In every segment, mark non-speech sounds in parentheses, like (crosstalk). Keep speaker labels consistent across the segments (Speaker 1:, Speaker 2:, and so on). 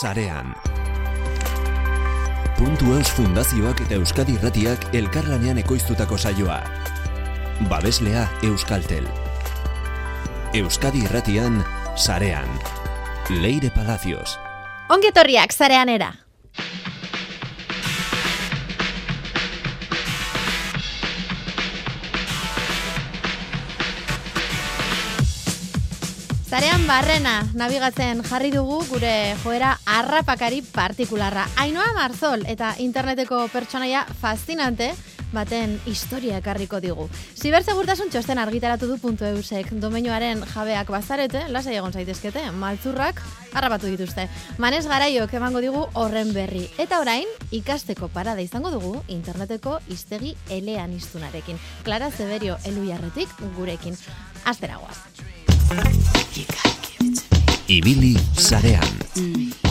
Speaker 1: sarean. Puntu Eus Fundazioak eta Euskadi Irratiak elkarlanean ekoiztutako saioa. Babeslea Euskaltel. Euskadi Irratian sarean. Leire Palacios.
Speaker 2: Ongetorriak zarean era. Barrena nabigatzen jarri dugu gure joera harrapakari partikularra. Ainoa Marzol eta interneteko pertsonaia fascinante baten historia ekarriko digu. Zibersegurtasun txosten argitaratu du puntu eusek. Domenioaren jabeak bazarete, lasai egon zaitezkete, maltzurrak harrapatu dituzte. Manez garaiok emango digu horren berri. Eta orain, ikasteko parada izango dugu interneteko iztegi elean iztunarekin. Clara Zeberio eluiarretik gurekin. Asteragoaz.
Speaker 1: Ibili sarean.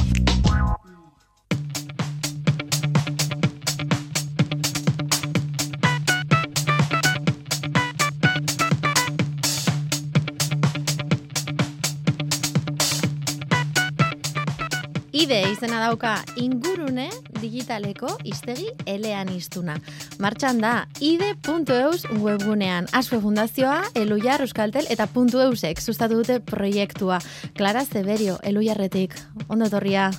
Speaker 2: Ide izena dauka ingurune digitaleko iztegi elean iztuna. Martxan da ide.eus webgunean. Asfe Fundazioa, Elujar Euskaltel eta puntu eusek sustatu dute proiektua. Clara Zeberio, Elujarretik. Ondo torria,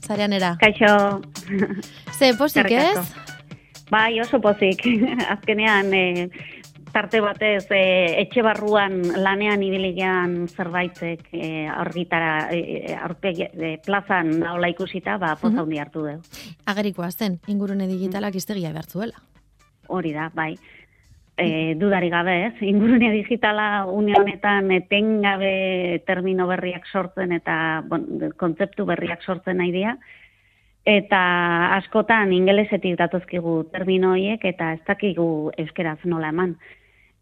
Speaker 2: zareanera.
Speaker 3: Kaixo.
Speaker 2: Ze posik ez?
Speaker 3: Bai, oso pozik. (laughs) Azkenean, e, tarte batez, e, etxe barruan lanean ibiligean zerbaitek e, argitara, e, aurpegi, e, plazan daola ikusita, ba, poza hundi hartu du.
Speaker 2: Agerikoa zen, ingurune digitalak iztegia behartzuela.
Speaker 3: Hori da, bai. E, dudari gabe, ez? (laughs) Ingurune digitala une honetan etengabe termino berriak sortzen eta bon, kontzeptu berriak sortzen nahi dira. Eta askotan ingelesetik datozkigu termino horiek eta ez dakigu euskeraz nola eman.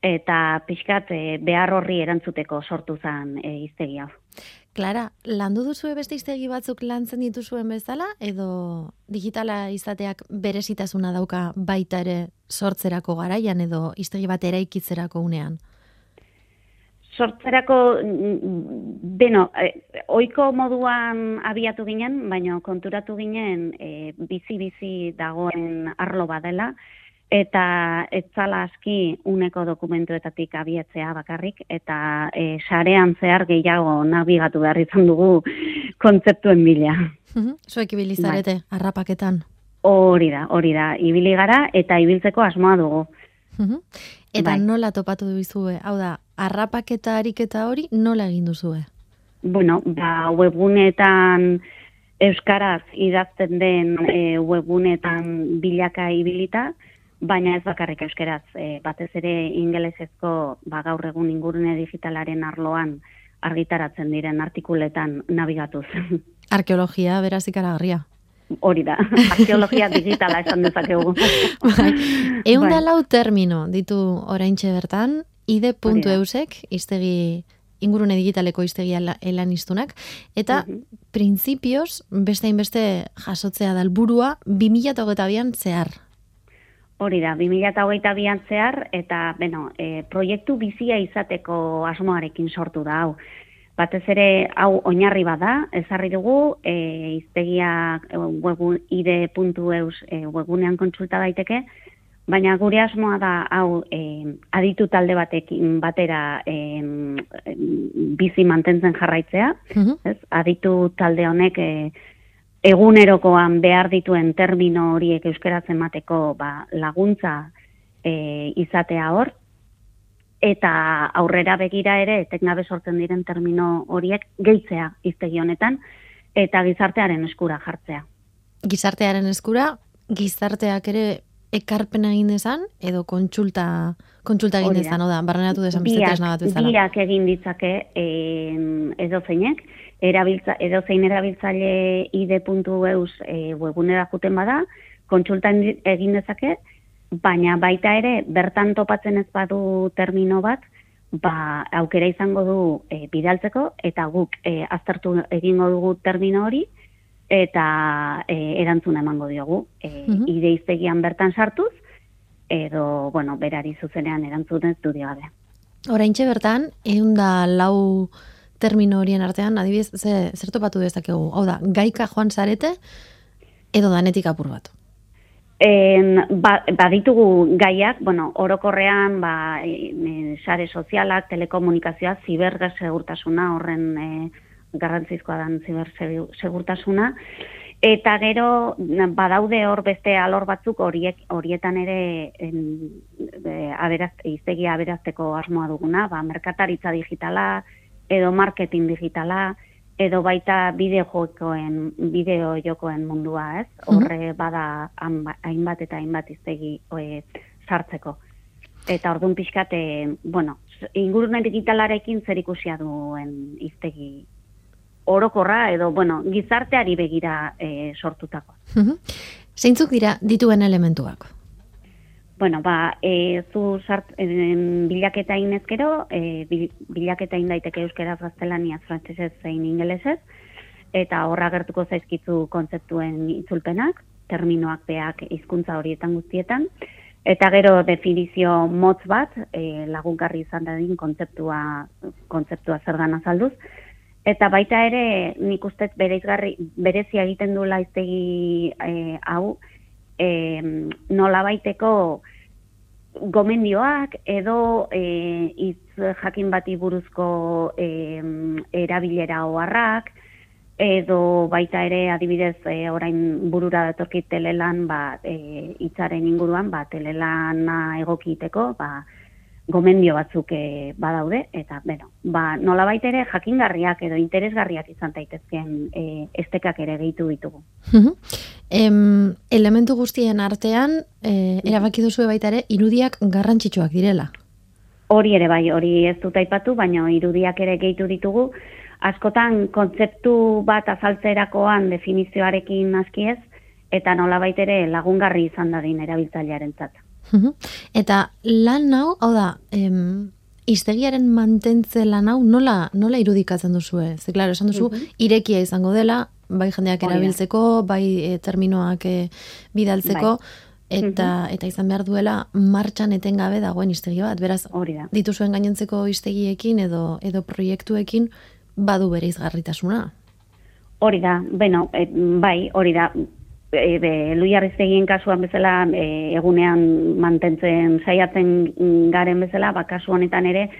Speaker 3: Eta pixkat e, behar horri erantzuteko sortu zen e, iztegi hau.
Speaker 2: Klara, landu duzue beste iztegi batzuk lantzen dituzuen bezala, edo digitala izateak berezitasuna dauka baita ere sortzerako garaian edo iztegi bat eraikitzerako unean?
Speaker 3: Sortzerako, beno, eh, oiko moduan abiatu ginen, baina konturatu ginen eh, bizi-bizi dagoen arlo badela, eta ez zala aski uneko dokumentuetatik abiatzea bakarrik, eta e, sarean zehar gehiago nabigatu behar izan dugu kontzeptuen bila.
Speaker 2: Zuek ibilizarete, bai. arrapaketan.
Speaker 3: Hori da, hori da, ibili gara eta ibiltzeko asmoa dugu.
Speaker 2: Eta bai. nola topatu duzue? Hau da, arrapaketa ariketa hori nola egin duzue?
Speaker 3: Bueno, ba, webgunetan euskaraz idazten den e, webgunetan bilaka ibilita, baina ez bakarrik euskeraz, e, batez ere ingelesezko ba, gaur egun ingurune digitalaren arloan argitaratzen diren artikuletan nabigatuz. (laughs)
Speaker 2: Arkeologia, beraz ikaragarria.
Speaker 3: Hori da, (laughs) arkeologia digitala esan dezakegu. (laughs)
Speaker 2: bai. Egun da bai. lau termino ditu oraintxe bertan, ide.eusek, iztegi ingurune digitaleko iztegi elan iztunak, eta uh -huh. beste inbeste jasotzea dalburua, 2008an zehar,
Speaker 3: Hori da, 2008 zehar, eta, beno, e, proiektu bizia izateko asmoarekin sortu da, hau. Batez ere, hau oinarri bada, ezarri dugu, e, iztegia e, webun, ide.eus e, webunean kontsulta daiteke, baina gure asmoa da, hau, e, aditu talde batekin batera e, bizi mantentzen jarraitzea, ez? aditu talde honek, e, egunerokoan behar dituen termino horiek euskeratzen mateko ba, laguntza e, izatea hor, eta aurrera begira ere, eteknabe sortzen diren termino horiek gehitzea iztegi honetan, eta gizartearen eskura jartzea.
Speaker 2: Gizartearen eskura, gizarteak ere ekarpen egin dezan, edo kontsulta, kontsulta egin dezan, oda, barrenatu desan biak,
Speaker 3: biak egin ditzake eh, edo zeinek, erabiltza, edo zein erabiltzaile ide.eus e, webunera juten bada, kontsultan egin dezake, baina baita ere, bertan topatzen ez badu termino bat, ba, aukera izango du e, bidaltzeko, eta guk e, aztertu egingo dugu termino hori, eta e, erantzuna emango diogu. E, mm Ideiztegian bertan sartuz, edo, bueno, berari zuzenean erantzunez du digabe.
Speaker 2: Horaintxe bertan, egun da lau termino horien artean, adibidez, ze, zer topatu dezakegu? Hau da, gaika joan zarete, edo danetik apur bat?
Speaker 3: En, ba, baditugu gaiak, bueno, orokorrean, ba, e, sare sozialak, telekomunikazioa, zibergazegurtasuna, horren e, garrantzizkoa dan zibersegurtasuna, eta gero badaude hor beste alor batzuk horiek horietan ere en, e, aberaz, iztegia aberazteko asmoa duguna, ba, merkataritza digitala, edo marketing digitala, edo baita bideo jokoen, bideo jokoen mundua, ez? Mhm. Horre bada hainbat eta hainbat iztegi oe, sartzeko. Eta orduan pixkate, bueno, ingurunen digitalarekin zer ikusia duen iztegi orokorra edo, bueno, gizarteari begira e, sortutako.
Speaker 2: Mhm. Zeintzuk dira dituen elementuak?
Speaker 3: Bueno, ba, e, zu sart, e, bilaketa inezkero, e, bilaketa daiteke euskeraz gaztelaniaz, frantzesez zein ingelesez, eta horra gertuko zaizkizu kontzeptuen itzulpenak, terminoak beak hizkuntza horietan guztietan, eta gero definizio motz bat, e, lagunkarri izan dadin kontzeptua, kontzeptua zer gana zalduz, eta baita ere nik ustez berezia egiten du laiztegi e, hau, e, nola baiteko gomendioak edo e, iz jakin bati buruzko e, erabilera oharrak edo baita ere adibidez e, orain burura datorkit telelan ba, e, itzaren inguruan ba, telelana egokiteko ba, gomendio batzuk e, badaude, eta, bueno, ba, nola ere jakingarriak edo interesgarriak izan daitezkeen e, estekak ere gehitu ditugu.
Speaker 2: em, elementu guztien artean, e, erabaki duzu baita ere, irudiak garrantzitsuak direla?
Speaker 3: Hori ere bai, hori ez dut aipatu, baina irudiak ere gehitu ditugu, askotan kontzeptu bat azaltzerakoan definizioarekin askiez, eta nola ere lagungarri izan dadin erabiltzailearen zata.
Speaker 2: Eta lan hau, hau da, em, iztegiaren mantentze lan hau nola, nola irudikatzen duzu ez? Ze, klaro, esan duzu, irekia izango dela, bai jendeak erabiltzeko, bai e, terminoak e, bidaltzeko, bai. eta eta izan behar duela martxan etengabe dagoen iztegi bat. Beraz, dituzuen gainontzeko iztegiekin edo edo proiektuekin badu bere izgarritasuna.
Speaker 3: Hori da, bueno, e, bai, hori da, e, be, kasuan bezala e, egunean mantentzen saiatzen garen bezala, ba, kasu honetan ere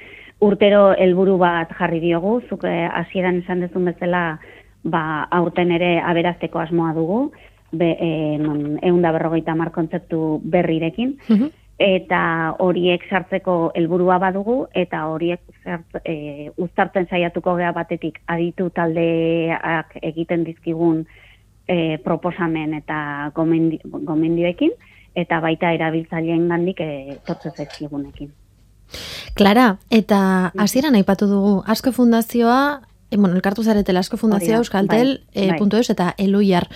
Speaker 3: urtero helburu bat jarri diogu, zuk e, hasieran esan dezun bezala ba, aurten ere aberazteko asmoa dugu, be, e, egun da berrogeita mar kontzeptu berrirekin, mhm. eta horiek sartzeko helburua badugu, eta horiek zart, e, uztartzen saiatuko gea batetik aditu taldeak egiten dizkigun e, proposamen eta gomendioekin, eta baita erabiltzaileen gandik e, tortze zaizkigunekin.
Speaker 2: Klara, eta hasieran aipatu dugu, asko fundazioa, e, bueno, elkartu zaretela asko fundazioa, euskaltel, bai, bai. E, eta eluiar.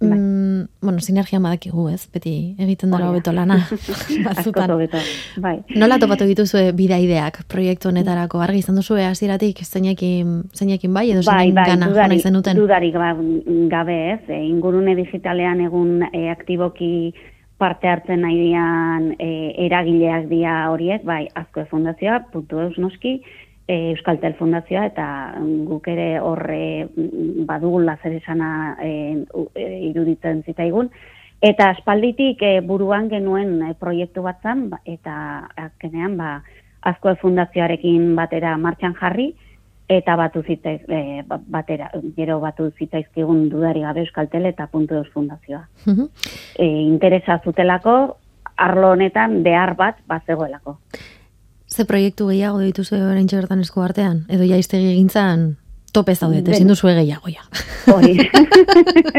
Speaker 2: Bai. Mm, bueno, sinergia badakigu, ez? Beti egiten dara hobeto lana. (laughs)
Speaker 3: Batzutan. bai.
Speaker 2: Nola topatu dituzu bidaideak proiektu honetarako argi izan duzu hasieratik zeinekin zeinekin bai edo
Speaker 3: bai, bai, gana
Speaker 2: dudari, zenuten?
Speaker 3: Dudarik ba, gabe, ez? E, ingurune digitalean egun e, aktiboki parte hartzen nahi dian e, eragileak dia horiek, bai, azko fundazioa, puntu eus noski, e, Euskaltel Fundazioa eta guk ere horre badugun lazer esana e, e, iruditzen zitaigun. Eta aspalditik e, buruan genuen e, proiektu batzan ba, eta azkenean ba, Azko Fundazioarekin batera martxan jarri eta batu zitaiz, e, ba, batera, gero batu zitaizkigun dudari gabe Euskaltel eta puntu eus fundazioa. e, interesa zutelako, arlo honetan behar bat bat zegoelako.
Speaker 2: Ze proiektu gehiago dituzu orain bertan esku artean? Edo ja iztegi egintzan tope zaudet, ezin duzu gehiago ja.
Speaker 3: Hori.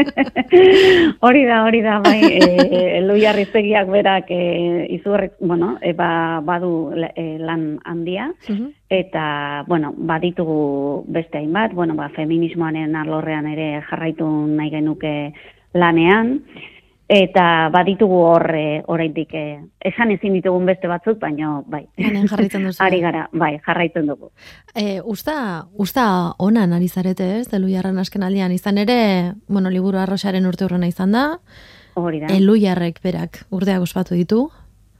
Speaker 3: (laughs) hori da, hori da, bai, e, luiarriztegiak berak e, izurrek, bueno, e, ba, badu e, lan handia, eta, bueno, baditugu beste hainbat, bueno, ba, feminismoaren arlorrean ere jarraitu nahi genuke lanean, eta baditugu hor e, oraindik e, esan ezin ditugun beste batzuk baina bai.
Speaker 2: Hemen jarraitzen duzu. (laughs)
Speaker 3: Ari gara bai jarraitzen dugu.
Speaker 2: E, usta usta ona ari zarete ez? Deluiarren asken aldian. Izan ere bueno liburu arrosaren urte urrena izan da.
Speaker 3: Hori da.
Speaker 2: Eluiarrek berak urtea ospatu ditu.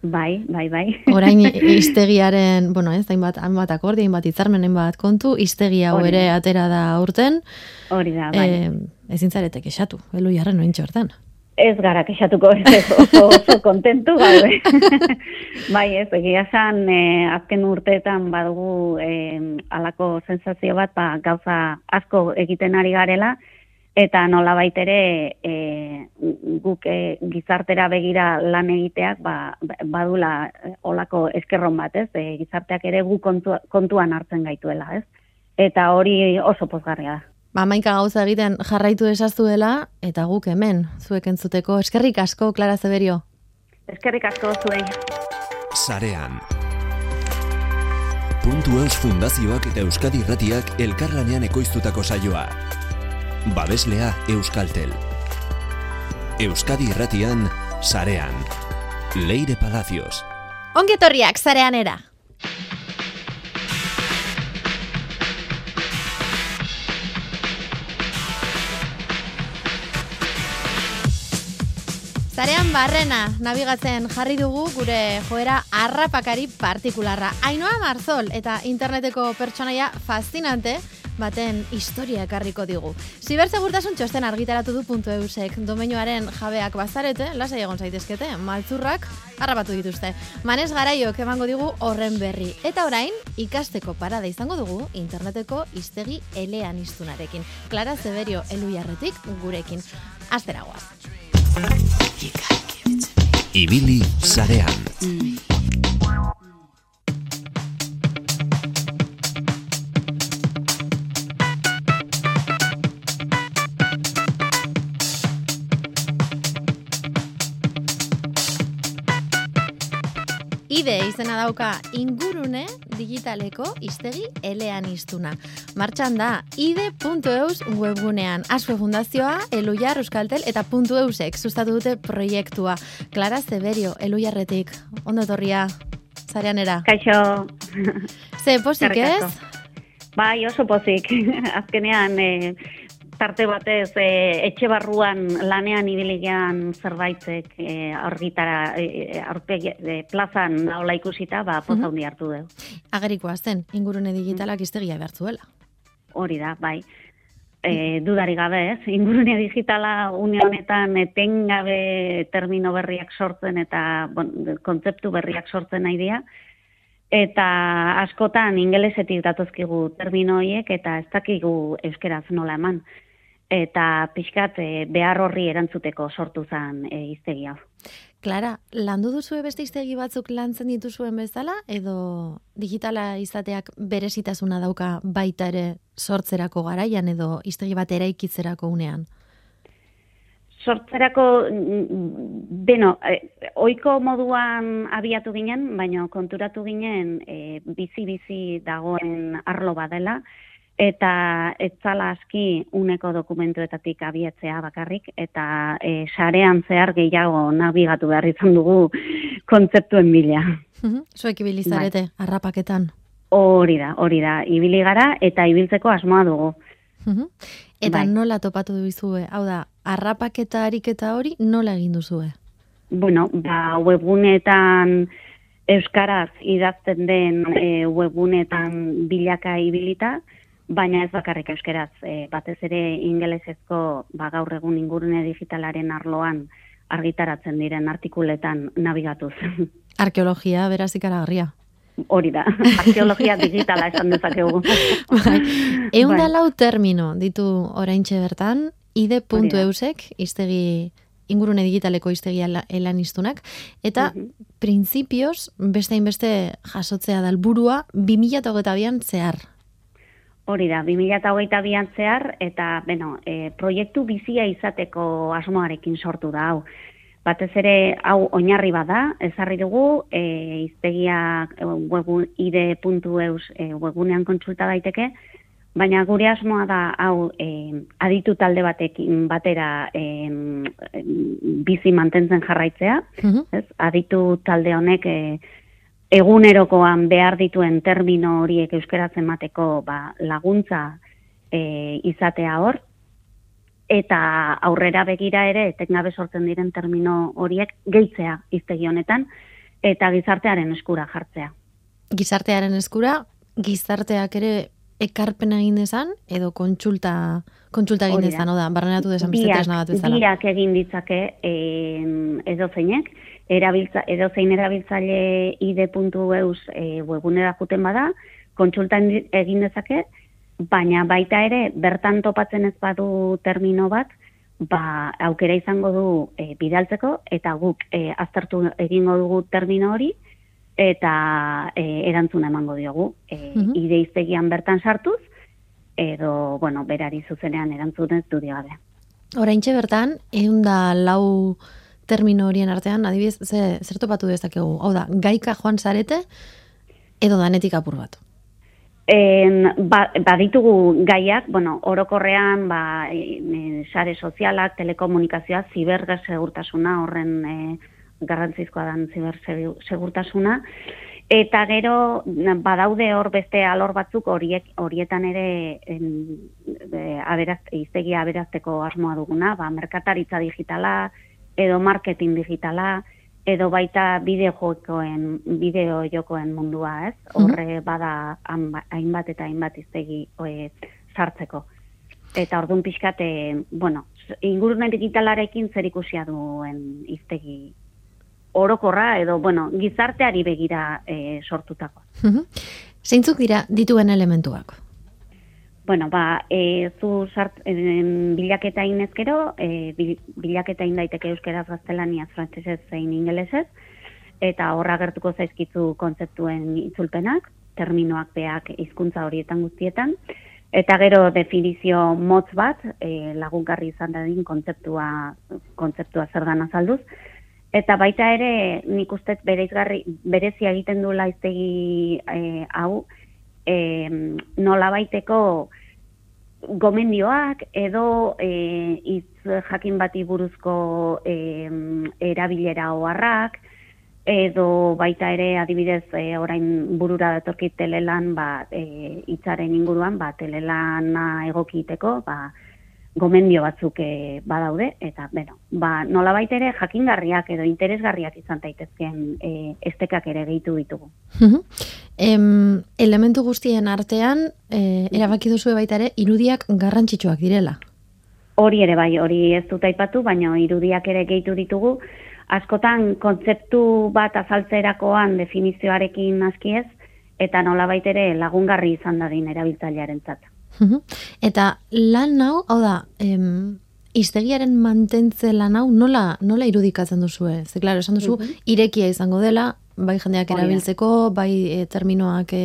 Speaker 3: Bai, bai, bai.
Speaker 2: Orain (laughs) iztegiaren, bueno, ez, hainbat, hainbat akordi, hainbat hitzarmen, hainbat kontu, iztegi hau ere atera da aurten,
Speaker 3: Hori da, bai.
Speaker 2: eh, ezin zaretek esatu, elu jarren ointxe hortan.
Speaker 3: Ez gara kexatuko ez, oso, oso kontentu gaude. (laughs) bai, ez, egia esan, eh, azken urteetan badugu eh, alako sensazio bat, ba, gauza asko egiten ari garela, eta nola ere eh, guk eh, gizartera begira lan egiteak ba, badula olako eskerron bat, ez? Eh, gizarteak ere gu kontu, kontuan hartzen gaituela, ez? Eta hori oso pozgarria da.
Speaker 2: Ba, maika gauza egiten jarraitu desaztuela, eta guk hemen, zuek entzuteko. Eskerrik asko, Clara Zeberio.
Speaker 3: Eskerrik asko zuei.
Speaker 1: Sarean. Puntu Eus Fundazioak eta Euskadi Irratiak elkarlanean ekoiztutako saioa. Babeslea Euskaltel. Euskadi Irratian, Sarean. Leire Palacios.
Speaker 2: Ongetorriak, zarean era. Zarean barrena nabigatzen jarri dugu gure joera harrapakari partikularra. Ainoa Marzol eta interneteko pertsonaia fascinante baten historia ekarriko digu. Zibersegurtasun txosten argitaratu du puntu eusek. Domeinoaren jabeak bazarete, lasai egon zaitezkete, maltzurrak harrapatu dituzte. Manez garaiok emango digu horren berri. Eta orain, ikasteko parada izango dugu interneteko iztegi elean iztunarekin. Clara Zeberio eluiarretik gurekin. Azteragoaz.
Speaker 1: Ibili Sarean.
Speaker 2: Izena dauka ingurune digitaleko iztegi elean iztuna. Martxan da ide.eus webgunean. Asue Fundazioa, Elujar Euskaltel eta puntu eusek sustatu dute proiektua. Clara Zeberio, Elujarretik, ondo etorria, zareanera.
Speaker 3: Kaixo,
Speaker 2: Ze
Speaker 3: Eskerrik
Speaker 2: ez?
Speaker 3: bai oso pozik. (laughs) Azkenean, e, tarte batez, e, etxe barruan lanean ibiligean zerbaitzek e, argitara, e, aurpegi, e, plazan daola ikusita, ba, poza hundi hartu du.
Speaker 2: Agerikoa zen, ingurune digitalak iztegia behartzuela.
Speaker 3: Hori da, bai. E, dudari gabe, ez? Ingurune digitala une honetan etengabe termino berriak sortzen eta bon, kontzeptu berriak sortzen nahi dira. Eta askotan ingelesetik datozkigu termino horiek eta ez dakigu euskeraz nola eman. Eta pixkat e, behar horri erantzuteko sortu zen e, iztegi hau.
Speaker 2: Clara, landu duzue beste iztegi batzuk lantzen dituzuen bezala, edo digitala izateak berezitasuna dauka baita ere sortzerako garaian edo iztegi bat eraikitzerako unean?
Speaker 3: Sortzerako, mm, beno, eh, oiko moduan abiatu ginen, baina konturatu ginen eh, bizi-bizi dagoen arlo badela, eta ez zala aski uneko dokumentuetatik abiatzea bakarrik, eta eh, sarean zehar gehiago nabigatu behar izan dugu kontzeptuen bila.
Speaker 2: Zuek ibili zarete, harrapaketan.
Speaker 3: Hori da, hori da, ibili gara eta ibiltzeko asmoa dugu.
Speaker 2: Eta
Speaker 3: Bai.
Speaker 2: nola topatu duzue? Hau da, harrapaketa ariketa hori nola egin duzue?
Speaker 3: bueno, ba, webgunetan euskaraz idazten den e, webgunetan bilaka ibilita, baina ez bakarrik euskaraz, e, batez ere ingelesezko ba, gaur egun ingurune digitalaren arloan argitaratzen diren artikuletan nabigatuz. (laughs)
Speaker 2: Arkeologia, beraz ikaragarria.
Speaker 3: Hori da, (laughs) arkeologia digitala esan dezakegu. (laughs)
Speaker 2: Bai. Eun da
Speaker 3: Bai.
Speaker 2: lau termino ditu oraintxe bertan, ide.eusek, iztegi ingurune digitaleko iztegi ala- elan iztunak, eta
Speaker 3: Mhm.
Speaker 2: printzipioz beste inbeste jasotzea da helburua 2022an zehar.
Speaker 3: Hori da, 2022an zehar, eta, beno, e, proiektu bizia izateko asmoarekin sortu da hau. Batez ere, hau oinarri bada, ezarri dugu, e, iztegia e, webun, ide.eus e, webunean kontsulta daiteke, baina gure asmoa da, hau, e, aditu talde batekin batera e, bizi mantentzen jarraitzea,
Speaker 2: Mhm.
Speaker 3: ez? Aditu talde honek e, egunerokoan behar dituen termino horiek euskaraz emateko ba, laguntza e, izatea hor, eta aurrera begira ere etengabe sortzen diren termino horiek gehitzea iztegi honetan, eta gizartearen eskura jartzea.
Speaker 2: Gizartearen eskura, gizarteak ere ekarpen egin dezan, edo kontsulta, kontsulta egin dezan, oda, barrenatu dezan, biak,
Speaker 3: bat Biak egin ditzake eh, edo zeinek, erabiltza, edo zein erabiltzaile ide.eus e, webunera juten bada, kontsulta egin dezake, baina baita ere, bertan topatzen ez badu termino bat, ba, aukera izango du e, bidaltzeko, eta guk e, aztertu egingo dugu termino hori, eta e, erantzuna emango diogu. E, uh Ideiztegian bertan sartuz, edo, bueno, berari zuzenean erantzunez du digabe.
Speaker 2: Horaintxe bertan, egun da lau termino horien artean, adibidez, ze, zer topatu dezakegu? Hau da, gaika joan zarete, edo danetik apur bat?
Speaker 3: En, ba, baditugu gaiak, bueno, orokorrean, ba, e, sare sozialak, telekomunikazioa, ziberga segurtasuna horren e, garrantzizkoa dan ziber segurtasuna. Eta gero badaude hor beste alor batzuk horiek horietan ere en, e, aberaz, iztegia aberazteko asmoa duguna, ba, merkataritza digitala, edo marketing digitala, edo baita bideo jokoen, bideo jokoen mundua, ez? Horre bada hainbat eta hainbat iztegi oe, sartzeko. Eta orduan pixkate, bueno, ingurune digitalarekin zer ikusia duen iztegi orokorra edo bueno, gizarteari begira e, sortutako.
Speaker 2: Zeintzuk dira dituen elementuak?
Speaker 3: Bueno, ba, e, zu sart, e, bilaketa inezkero, e, bilaketa daiteke euskeraz gaztelania frantzesez zein ingelesez, eta horra gertuko zaizkizu kontzeptuen itzulpenak, terminoak beak hizkuntza horietan guztietan, eta gero definizio motz bat, e, lagunkarri izan dadin kontzeptua, kontzeptua zer gana azalduz, Eta baita ere, nik uste bereizgarri, berezia egiten du laiztegi e, hau, e, nola baiteko gomendioak edo e, iz jakin bati buruzko e, erabilera oharrak, edo baita ere adibidez e, orain burura datorkit telelan ba, e, itzaren inguruan, ba, telelana egokiteko, ba, gomendio batzuk e, badaude, eta, bueno, ba, nola ere jakingarriak edo interesgarriak izan daitezken e, estekak ere gehitu ditugu.
Speaker 2: em, elementu guztien artean, e, erabaki duzu baita ere, irudiak garrantzitsuak direla?
Speaker 3: Hori ere bai, hori ez dut aipatu, baina irudiak ere gehitu ditugu, askotan kontzeptu bat azaltzerakoan definizioarekin askiez, eta nola ere lagungarri izan dadin erabiltzailearen zat.
Speaker 2: Eta lan nau, hau da, em, iztegiaren mantentze lan hau nola, nola irudikatzen duzu, eh? Ze, klaro, esan duzu, irekia izango dela, bai jendeak erabiltzeko, bai e, terminoak e,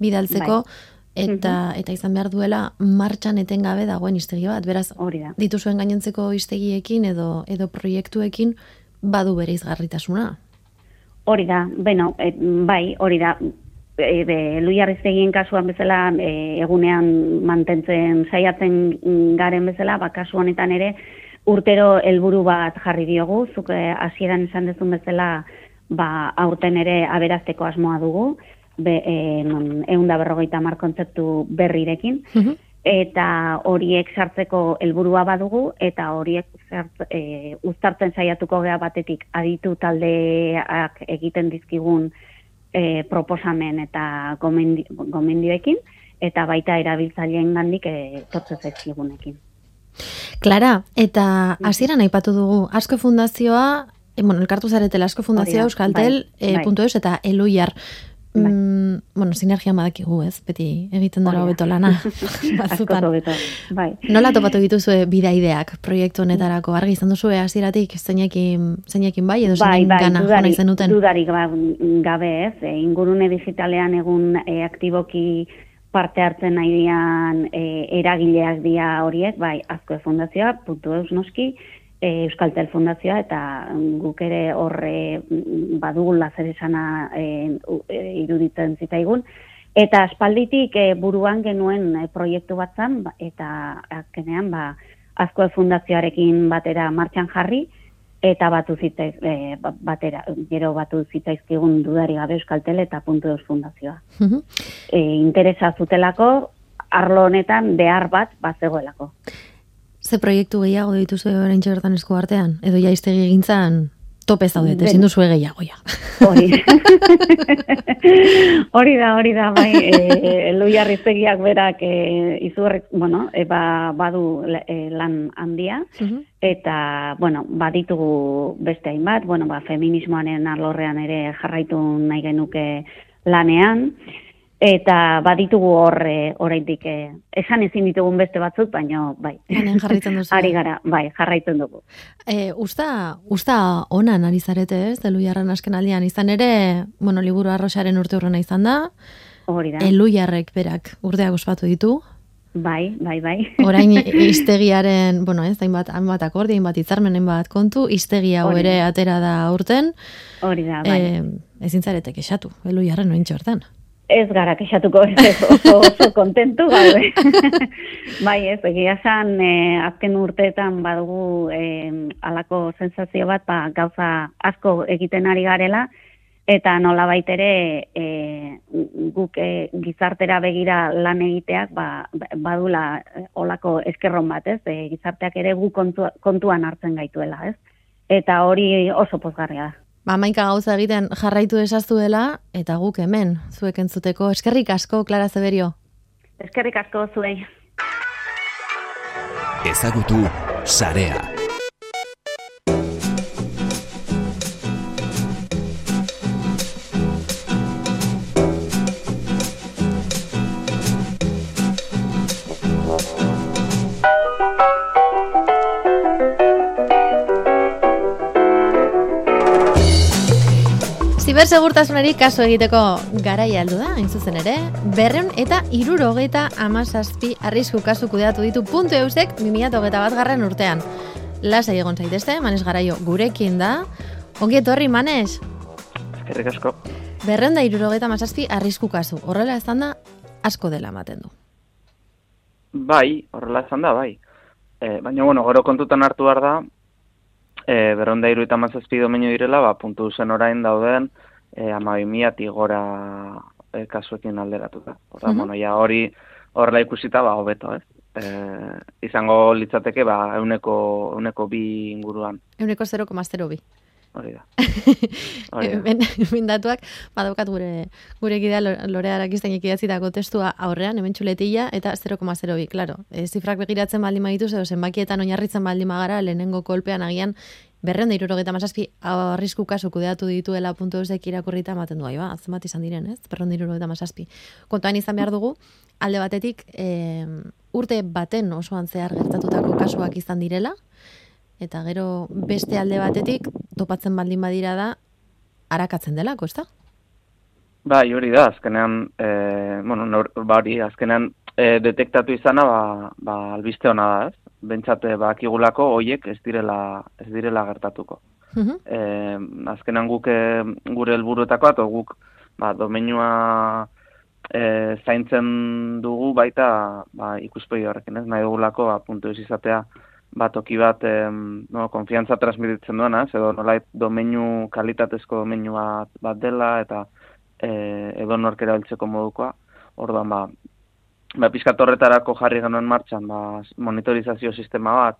Speaker 2: bidaltzeko, bai. eta eta izan behar duela martxan etengabe dagoen iztegi bat. Beraz,
Speaker 3: hori da.
Speaker 2: dituzuen gainontzeko iztegiekin edo edo proiektuekin badu bere izgarritasuna.
Speaker 3: Hori da, bueno, e, bai, hori da, e, be, luiarriztegien kasuan bezala e, egunean mantentzen saiatzen garen bezala, ba, kasu honetan ere urtero helburu bat jarri diogu, zuk e, hasieran esan dezun bezala ba, aurten ere aberazteko asmoa dugu, be, e, eunda berrogeita mar kontzeptu berrirekin, mhm. eta horiek sartzeko helburua badugu, eta horiek zart, e, uztartzen saiatuko gea batetik aditu taldeak egiten dizkigun e, proposamen eta gomendioekin, eta baita erabiltzaileen gandik e, tortze zaizkigunekin.
Speaker 2: Klara, eta hasieran aipatu dugu, asko fundazioa, e, bueno, elkartu zaretela asko fundazioa, euskaltel, bai, bai. E, eta eluiar. Bai. Mm, bueno, sinergia badakigu, ez? Beti egiten dara hobeto lana. (laughs)
Speaker 3: Batzutan. bai.
Speaker 2: Nola topatu dituzue bidaideak proiektu honetarako? Argi izan duzu hasieratik zeinekin zeinekin bai edo bai, bai, gana
Speaker 3: dudari, zenuten? Dudarik ba, gabe, ez? E, ingurune digitalean egun e, aktiboki parte hartzen nahi dian e, eragileak dia horiek, bai, azko fundazioa, puntu eus noski, e, Euskaltel Fundazioa eta guk ere horre badugula zer esana e, iruditzen zitaigun. Eta aspalditik e, buruan genuen e, proiektu bat zan, ba, eta azkenean ba, Azko Fundazioarekin batera martxan jarri, eta batu zitaiz, e, ba, batera, gero batu zitaizkigun dudari gabe Euskaltel eta puntu eus fundazioa. e, interesa zutelako, arlo honetan behar bat bat zegoelako.
Speaker 2: Ze proiektu gehiago dituzu orain bertan esku artean? Edo ja iztegi egintzan tope zaudet, ezin duzu gehiago ja.
Speaker 3: Hori. (laughs) hori da, hori da, bai, e, luiarriztegiak berak e, izugarrik, bueno, e, ba, badu e, lan handia, eta, bueno, baditugu beste hainbat, bueno, ba, feminismoaren alorrean ere jarraitu nahi genuke lanean, eta baditugu hor e, oraindik e, esan ezin ditugun beste batzuk baino bai.
Speaker 2: Jarraitzen duzu. (laughs)
Speaker 3: Ari gara bai jarraitzen dugu.
Speaker 2: E, usta usta onan ari zarete ez? Eluiarren asken aldian. Izan ere bueno liburu arrosaren urte urrena izan da.
Speaker 3: Hori da.
Speaker 2: Eluiarrek berak urteak ospatu ditu.
Speaker 3: Bai, bai, bai.
Speaker 2: Orain (laughs) istegiaren, bueno, ez, hainbat, hainbat akordi, hainbat itzarmen, hainbat kontu, istegia hau ere atera da urten.
Speaker 3: Hori da, bai.
Speaker 2: E, ezin zaretek esatu, elu jarren noin txortan.
Speaker 3: Ez gara kexatuko ez (laughs) oso, oso kontentu gaude. (laughs) bai ez, egia esan eh, azken urteetan badugu eh, alako sensazio bat ba, gauza asko egiten ari garela, eta nola baitere eh, guk eh, gizartera begira lan egiteak ba, badula olako eskerron bat, ez? Eh, gizarteak ere gu kontu, kontuan hartzen gaituela, ez? Eta hori oso pozgarria da.
Speaker 2: Ba, maika gauza egiten jarraitu esaztu dela, eta guk hemen, zuek entzuteko. Eskerrik asko, Clara Zeberio.
Speaker 3: Eskerrik asko, zuei.
Speaker 1: Ezagutu, Sarea.
Speaker 2: Zibersegurtasunari kasu egiteko garaia aldu da, hain zuzen ere, berreun eta iruro hogeita amazazpi arrisku kasu kudeatu ditu puntu eusek 2008 bat garren urtean. Lasa egon zaitezte, Manes Garaio gurekin da. Ongi etorri, Manes?
Speaker 4: Eskerrik asko.
Speaker 2: Berreun da iruro hogeita amazazpi arrisku kasu. Horrela ez da asko dela ematen du.
Speaker 4: Bai, horrela ez da, bai. E, baina, bueno, gero kontutan hartu behar da, e, berreun da iruita mazazpi domenio direla, ba, puntu zen orain dauden, e, ama gora e, kasuekin alderatu da. Horra, bueno, ja hori horrela ikusita, ba, hobeto, ez? E, izango litzateke, ba, euneko, euneko bi inguruan.
Speaker 2: Euneko 0,0 bi.
Speaker 4: Hori da. (laughs)
Speaker 2: Ben, ben datuak, badaukat gure, gure gidea lore harakizten ikidatzitako testua aurrean, hemen txuletilla, eta 0,02, klaro. E, zifrak begiratzen baldin maitu, edo zenbakietan oinarritzen baldin magara, lehenengo kolpean agian, berren da irurogeta mazazpi, arrisku kasu kudeatu dituela puntu eusek irakurrita ematen du, ba, bat izan diren, ez? Berren da irurogeta mazazpi. Kontuan izan behar dugu, alde batetik, e, urte baten osoan zehar gertatutako kasuak izan direla, eta gero beste alde batetik, topatzen baldin badira da, arakatzen delako, ez da?
Speaker 4: Bai, hori da, azkenean, e, bueno, hori, azkenean e, detektatu izana, ba, ba albiste hona da, ez? Bentsate bakigulako hoiek ez direla ez direla gertatuko. Uh azkenan guk e, gure helburuetako ato guk ba domeinua e, zaintzen dugu baita ba ikuspegi horrekin, ez? Nahi dugulako ba puntu ez izatea ba toki bat e, no konfiantza transmititzen duena, ez? Edo nolait domeinu kalitatezko domeinu bat, bat dela eta e, edo norkera heltzeko modukoa. Orduan ba ba, pizkatorretarako jarri genuen martxan, ba, monitorizazio sistema bat,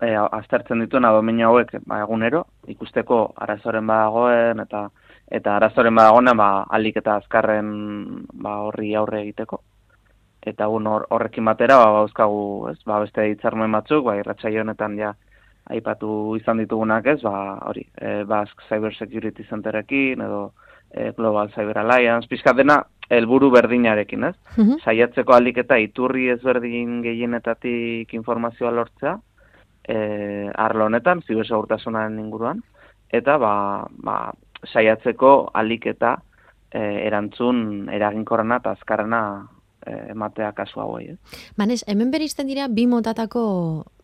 Speaker 4: e, aztertzen dituena domenio hauek ba, egunero, ikusteko arazoren badagoen, eta eta arazoren badagoen, ba, alik eta azkarren ba, horri aurre egiteko. Eta gun horrekin batera, ba, bauzkagu, ez, ba, beste hitzarmen batzuk, ba, irratxa honetan ja, aipatu izan ditugunak ez, ba, hori, e, Basque Cyber Security Centerekin, edo e, Global Cyber Alliance, pizkat dena, helburu berdinarekin, ez? Mhm. Saiatzeko alik eta iturri ezberdin gehienetatik informazioa lortzea, e, arlo honetan, zibersegurtasunaren inguruan, eta ba, ba, saiatzeko alik eta e, erantzun eraginkorrena eta azkarrena e, ematea kasu hauei, ez?
Speaker 2: Manes, hemen berizten dira bi montatako,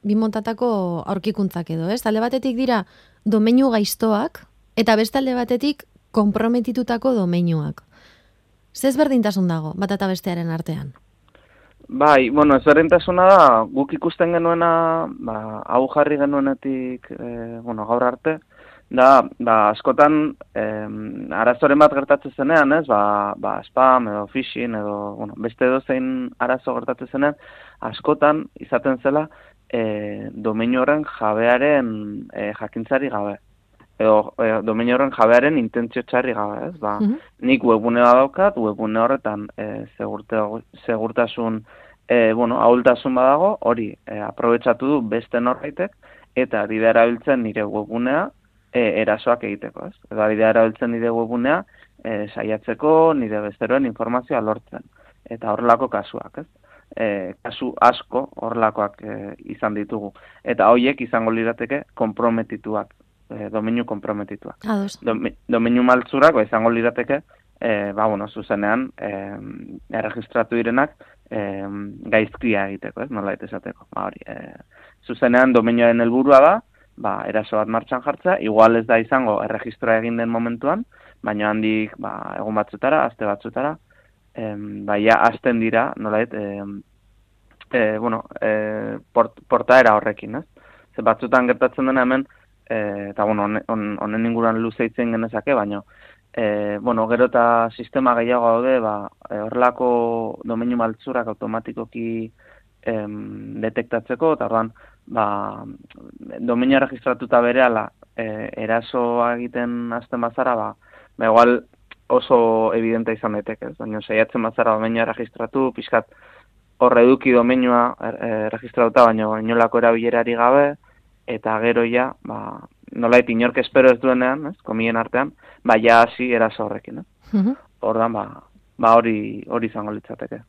Speaker 2: bi montatako aurkikuntzak edo, ez? Talde batetik dira domeinu gaiztoak, eta beste alde batetik komprometitutako domeinuak. Ze ezberdintasun dago, bat eta bestearen artean?
Speaker 4: Bai, bueno, ezberdintasuna da, guk ikusten genuena, ba, hau jarri genuenetik, e, bueno, gaur arte, da, ba, askotan, e, arazoren bat gertatzen zenean, ez, ba, ba, spam edo phishing edo, bueno, beste edo arazo gertatzen zenean, askotan izaten zela, e, domeinu horren jabearen e, jakintzari gabe. Edo e, domenio horren jabearen intentzio txarri gabe, ez? Ba,
Speaker 2: Mhm.
Speaker 4: nik webune bat daukat, webune horretan e, segurte, segurtasun, e, bueno, ahultasun badago, hori e, aprobetsatu du beste norbaitek, eta da erabiltzen nire webunea e, erasoak egiteko, ez? Edo ari da erabiltzen nire webunea e, saiatzeko nire besteroen informazioa lortzen. Eta horrelako kasuak, ez? E, kasu asko horrelakoak e, izan ditugu. Eta hoiek izango lirateke komprometituak, e, domeinu komprometituak.
Speaker 2: Ados.
Speaker 4: Dome, domeinu maltzurak ba, izango lirateke, e, ba, bueno, zuzenean, e, erregistratu direnak, e, gaizkia egiteko, ez, nola esateko. Ba, hori, e, zuzenean domeinioaren helburua da, ba, eraso bat martxan jartza, igual ez da izango erregistroa egin den momentuan, baina handik ba, egun batzutara, aste batzutara, em, ba, ja, azten dira, nolait, em, e, bueno, e, port, portaera horrekin, ez? Ze batzutan gertatzen dena hemen, e, eta bueno, honen- hon- honen inguruan luze itzen genezake, baina, e, bueno, gero eta sistema gehiago daude, ba, e, horrelako domeinu maltzurak automatikoki em, detektatzeko, eta orduan, ba, domeinu registratuta berehala e, erasoa egiten hasten bazara, ba, ba, igual oso evidente izan daiteke, ez? Baina saiatzen bazara domeinua registratu, pixkat hor eduki domeinua er, e, registratuta, baina inolako erabilerari gabe, eta gero ja, ba, nolait inork espero ez duenean, ez, komien artean, ba, ja hasi eraso horrekin, ez?
Speaker 2: Mhm.
Speaker 4: Ordan ba, ba hori hori izango litzateke.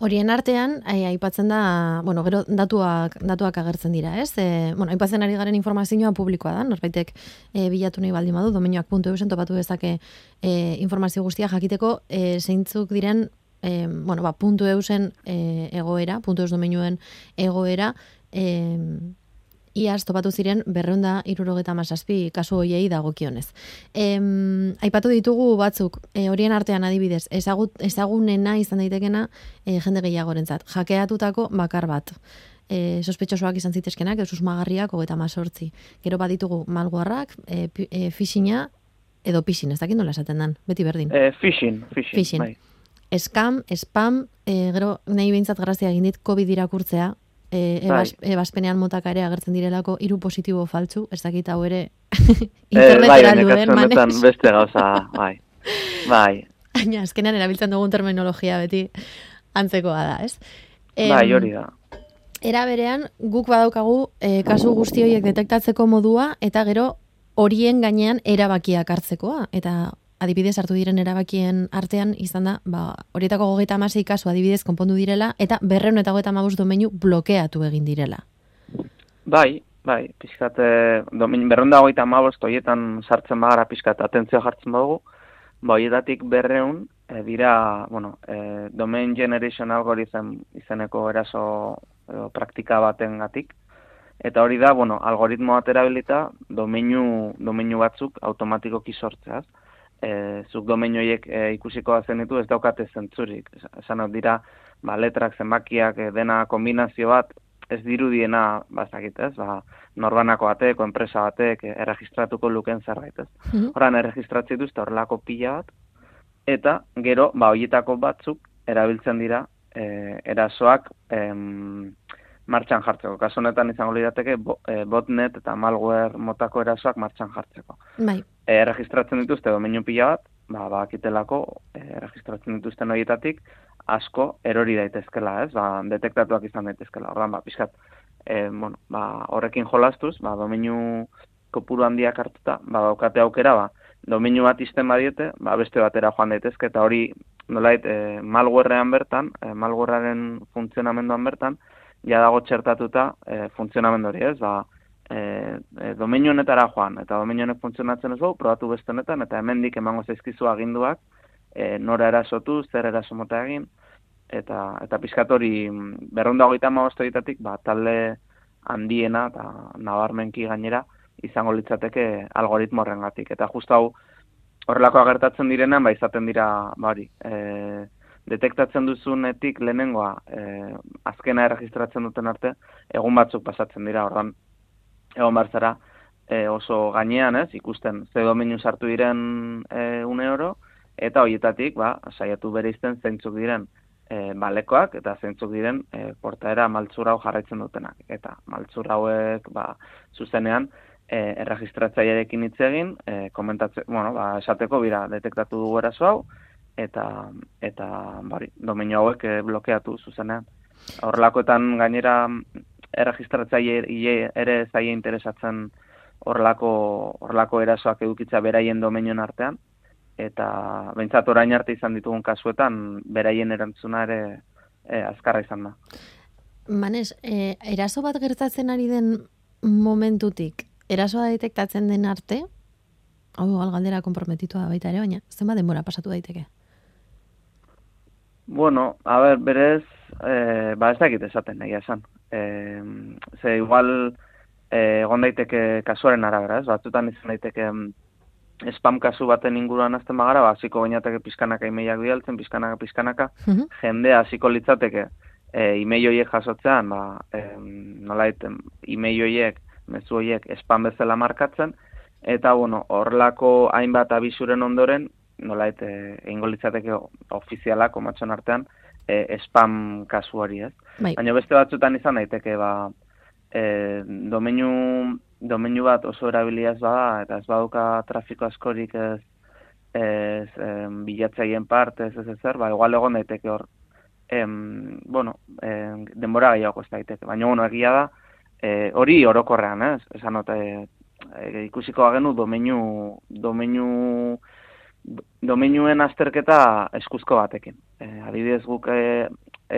Speaker 2: Horien artean, ai, aipatzen da, bueno, gero datuak, datuak agertzen dira, ez? E, bueno, aipatzen ari garen informazioa publikoa da, norbaitek e, bilatu nahi baldin badu, domenioak.eusen topatu dezake e, informazio guztia jakiteko e, zeintzuk diren e, bueno, ba, puntu eusen e, egoera, puntu eus domenioen egoera, e, iaz topatu ziren berreunda irurogeta masazpi kasu hoiei dagokionez. Em, aipatu ditugu batzuk, e, horien artean adibidez, ezagut, ezagunena izan daitekena e, jende gehiagorentzat. Jakeatutako bakar bat. E, sospetxosoak izan zitezkenak, edo susmagarriak hogeta mazortzi. Gero baditugu malguarrak, e, e, fishina, edo pixin, ez dakit nola esaten dan, beti berdin.
Speaker 4: E, phishing, phishing,
Speaker 2: Phishing.
Speaker 4: bai.
Speaker 2: Scam, spam, e, gero nahi behintzat grazia egin dit COVID irakurtzea, e, ebas, ebaspenean motaka ere agertzen direlako hiru positibo faltzu, ez dakit hau ere (laughs)
Speaker 4: E, bai,
Speaker 2: internetera duen
Speaker 4: kasu honetan
Speaker 2: manez.
Speaker 4: beste gauza, bai. Bai, (laughs)
Speaker 2: Baina azkenean erabiltzen dugun terminologia beti antzekoa da, ez? Em,
Speaker 4: bai, hori da.
Speaker 2: Era berean, guk badaukagu e, kasu guzti horiek detektatzeko modua, eta gero horien gainean erabakiak hartzekoa. Eta adibidez hartu diren erabakien artean izan da, ba, horietako gogeita amasei kasu adibidez konpondu direla, eta berreun eta gogeita amabuz domeinu blokeatu egin direla.
Speaker 4: Bai, bai, pixkat, e, domin, berrunda hogeita amabost, hoietan sartzen bagara pixkat atentzio jartzen badugu, ba, hoietatik berreun, e, dira, bueno, e, domain generation algorithm izeneko eraso edo, praktika baten eta hori da, bueno, algoritmo bat erabilita, domeinu, domeinu batzuk automatikoki sortzeaz. E, zuk domeinu horiek e, ikusiko bazen ditu ez daukate zentzurik. Es- Esan hau dira, ba, letrak, zenbakiak, e, dena kombinazio bat, ez dirudiena, bazakit ez, ba, norbanako batek, enpresa batek, e, erregistratuko luken zerbait ez.
Speaker 2: Mhm.
Speaker 4: Horan erregistratzen dituzte horrelako pila bat, eta gero, ba, hoietako batzuk erabiltzen dira e, erasoak em, martxan jartzeko. Kasu honetan izango lirateke bo, e, botnet eta malware motako erasoak martxan jartzeko.
Speaker 2: Bai,
Speaker 4: E, erregistratzen dituzte domeinu pila bat, ba, bakitelako e, erregistratzen dituzten horietatik asko erori daitezkela, ez? Ba, detektatuak izan daitezkela. Ordan ba, pixkat, e, bueno, ba, horrekin jolastuz, ba, domeinu kopuru handiak hartuta, ba, daukate aukera, ba, domeinu bat izten badiete, ba, beste batera joan daitezke, eta hori, nolait, e, malwarean bertan, e, malwarearen funtzionamenduan bertan, ja dago txertatuta e, funtzionamendu hori, ez? Ba, e, e, domeinu honetara joan, eta domeinu honek funtzionatzen ez bau, probatu beste honetan, eta hemendik emango zaizkizu aginduak, e, nora erasotu, zer eraso mota egin, eta, eta pixkat hori mm, berrunda hogeita horietatik, ba, talde handiena eta nabarmenki gainera izango litzateke algoritmo horrengatik. Eta justu hau horrelako agertatzen direnean, ba, izaten dira, bari, e, detektatzen duzunetik lehenengoa e, azkena erregistratzen duten arte, egun batzuk pasatzen dira, ordan egon behar zara e, oso gainean, ez, ikusten ze domeinu sartu diren e, une oro, eta horietatik, ba, saiatu bere izten zeintzuk diren e, balekoak, eta zeintzuk diren e, portaera maltzura hau jarraitzen dutenak. Eta maltzura hauek, ba, zuzenean, e, erregistratzailearekin hitz egin, e, komentatzen, bueno, ba, esateko bira detektatu dugu eraso hau eta eta bari, domeinu hauek e, blokeatu zuzenean. Horrelakoetan gainera erregistratzaile ere zaie interesatzen horrelako horrelako erasoak edukitza beraien domeinuen artean eta behintzat orain arte izan ditugun kasuetan beraien erantzuna ere e, azkarra izan da.
Speaker 2: Manes, e, eraso bat gertatzen ari den momentutik, erasoa detektatzen den arte, hau galdera konprometitua baita ere, baina zenba denbora pasatu daiteke?
Speaker 4: Bueno, a ber, berez, e, ba ez dakit esaten nahi esan. E, ze igual egon daiteke kasuaren arabera, ez? Batzutan izan daiteke spam kasu baten inguruan azten bagara, ba, hasiko gainateke pizkanaka imeiak bialtzen, pizkanaka, pizkanaka, uh jendea hasiko litzateke e, email jasotzean, ba, e, nola iten, email hoiek, mezu hoiek spam bezala markatzen, eta, bueno, horrelako hainbat abizuren ondoren, nola ite, egingo litzateke ofizialak, omatxon artean, e, spam kasu hori, ez? Bai. Baina beste batzutan izan daiteke, ba, e, domeinu domeinu bat oso erabiliaz bada, eta ez baduka trafiko askorik ez, ez em, bilatzaien parte, ez ez ezer, ba, igual egon daiteke hor, em, bueno, em, denbora gehiago ez daiteke, baina bueno, egia da, e, hori orokorrean, ez, esan note, e, ikusiko agenu domeinu, domeinu, domeinuen azterketa eskuzko batekin. E, adibidez guk e,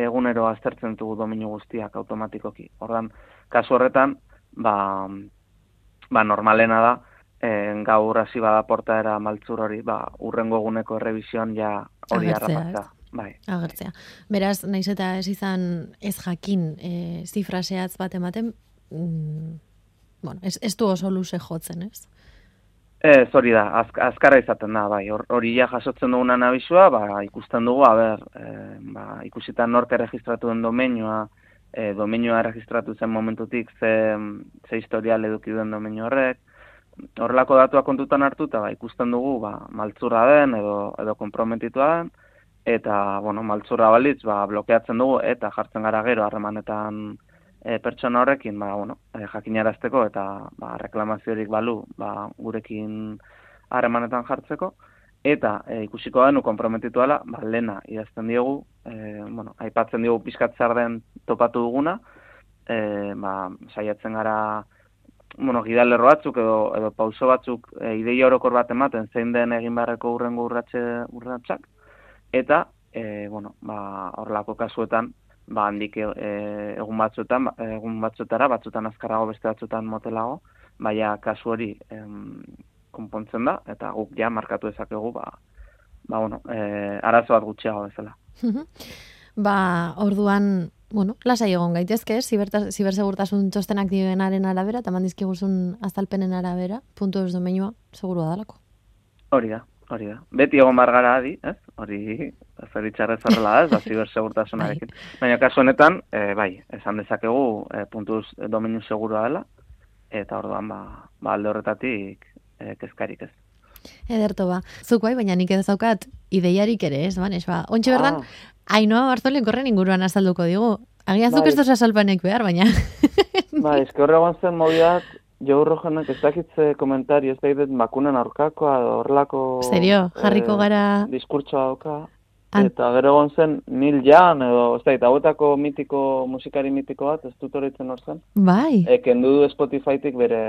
Speaker 4: egunero aztertzen dugu domeinu guztiak automatikoki. Ordan kasu horretan, ba, ba, normalena da, e, gaur hasi bada portaera maltzur hori, ba, urrengo eguneko errevisioan ja hori harrapatzea. Bai.
Speaker 2: Agertzea. Beraz, naiz eta ez izan ez jakin e, zifraseatz bat ematen, mm, bueno, ez, ez du oso luze jotzen, ez?
Speaker 4: Ez, hori da, azkara izaten da, bai, hori ja jasotzen duguna nabizua, ba, ikusten dugu, a ber, e, ba, ikusitan norte registratu den domeinua, e, domeinua registratu zen momentutik ze, ze historial eduki duen domeinu horrek, horrelako datua kontutan hartu eta ba, ikusten dugu ba, maltzurra den edo, edo komprometitua den, eta bueno, maltzurra balitz ba, blokeatzen dugu eta jartzen gara gero harremanetan e, pertsona horrekin ba, bueno, e, jakinarazteko eta ba, reklamaziorik balu ba, gurekin harremanetan jartzeko. Eta e, ikusiko da nu konprometitu ba, lena idazten diogu, e, bueno, aipatzen diogu pizkatzar den topatu duguna, e, ba, saiatzen gara bueno, gidalerro batzuk edo, edo pauso batzuk e, ideia orokor bat ematen zein den egin beharreko urrengo urratxe urratxak, eta, e, bueno, ba, horrelako kasuetan, ba, handik e, egun batzuetan, egun batzuetara, batzuetan azkarrago beste batzuetan motelago, baina kasu hori em, konpontzen da, eta guk ja markatu ezakegu, ba, ba bueno, e, arazo bat gutxiago bezala.
Speaker 2: ba, orduan, bueno, lasai egon gaitezke, zibersegurtasun txostenak dioenaren arabera, eta mandizkiguzun azalpenen arabera, puntu ez domeinua, seguru adalako.
Speaker 4: Hori da, hori da. Beti egon bargara adi, ez? Hori, zeritxarrez horrela ez, da zibersegurtasunarekin. (laughs) Bai. Baina kasu honetan, e, bai, esan dezakegu, e, puntuz domeinu segurua dela, eta orduan, ba, ba alde horretatik, e, kezkarik ez.
Speaker 2: Ederto ba. Zuk bai, baina nik edo zaukat ideiarik ere, ez, ban, ez ba. Ontxe berdan, ah. ainoa barzolen korren inguruan azalduko digu. Agian zuk bai. ez dosa salpanek behar, baina.
Speaker 4: ba, ez que horre zen mobiat, jo hurro jenak ez dakitze komentari, ez da bakunen aurkakoa, horrelako...
Speaker 2: Serio, jarriko eh, gara...
Speaker 4: diskurtsoa dauka. Eta gero egon zen Mil Jan edo, ez da, hauetako mitiko, musikari mitiko bat, ez dut horretzen hor zen.
Speaker 2: Bai.
Speaker 4: Eken du Spotifytik bere,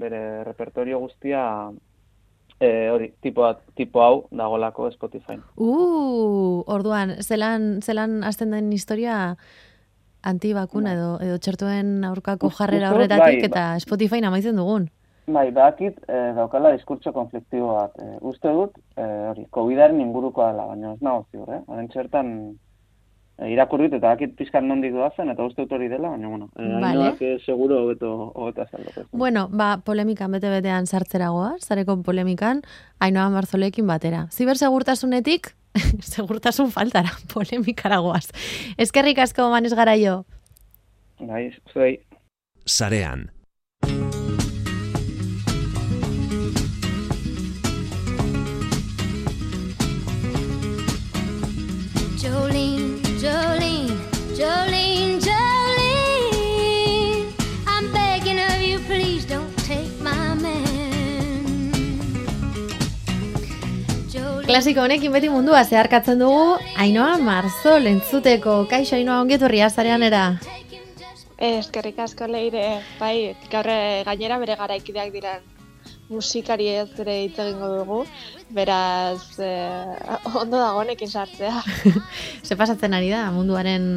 Speaker 4: bere repertorio guztia, e, hori, tipo, tipo hau dagolako Spotify.
Speaker 2: Uh, orduan, zelan, zelan azten den historia antibakuna bai. edo, edo txertuen aurkako jarrera horretatik bai, eta Spotify namaitzen dugun.
Speaker 4: Bai, bakit, e, daukala diskurtso konfliktibo bat. E, uste dut, e, hori, COVID-aren inguruko dela, baina ez nago ziur, eh? Haren txertan, e, irakurrit eta bakit pizkan nondik zen, eta uste dut hori dela, baina, bueno, e, vale. que seguro hobeto, hobeto azaldo.
Speaker 2: Bueno, ba, polemikan bete-betean sartzeragoa, zareko polemikan, hainoa marzolekin batera. Zibersegurtasunetik, (laughs) segurtasun faltara, (laughs) polemikaragoaz. Eskerrik asko manez garaio.
Speaker 4: Bai, zuei.
Speaker 1: Sarean.
Speaker 2: Klasiko honekin beti mundua zeharkatzen dugu, Ainoa Marzol entzuteko, kaixo Ainoa ongetorri azarean era.
Speaker 5: Eskerrik asko leire, bai, gaur eh, gainera bere garaikideak diren musikari ez ere hitz egingo dugu, beraz eh, ondo dago honekin sartzea. (laughs)
Speaker 2: Ze pasatzen ari da munduaren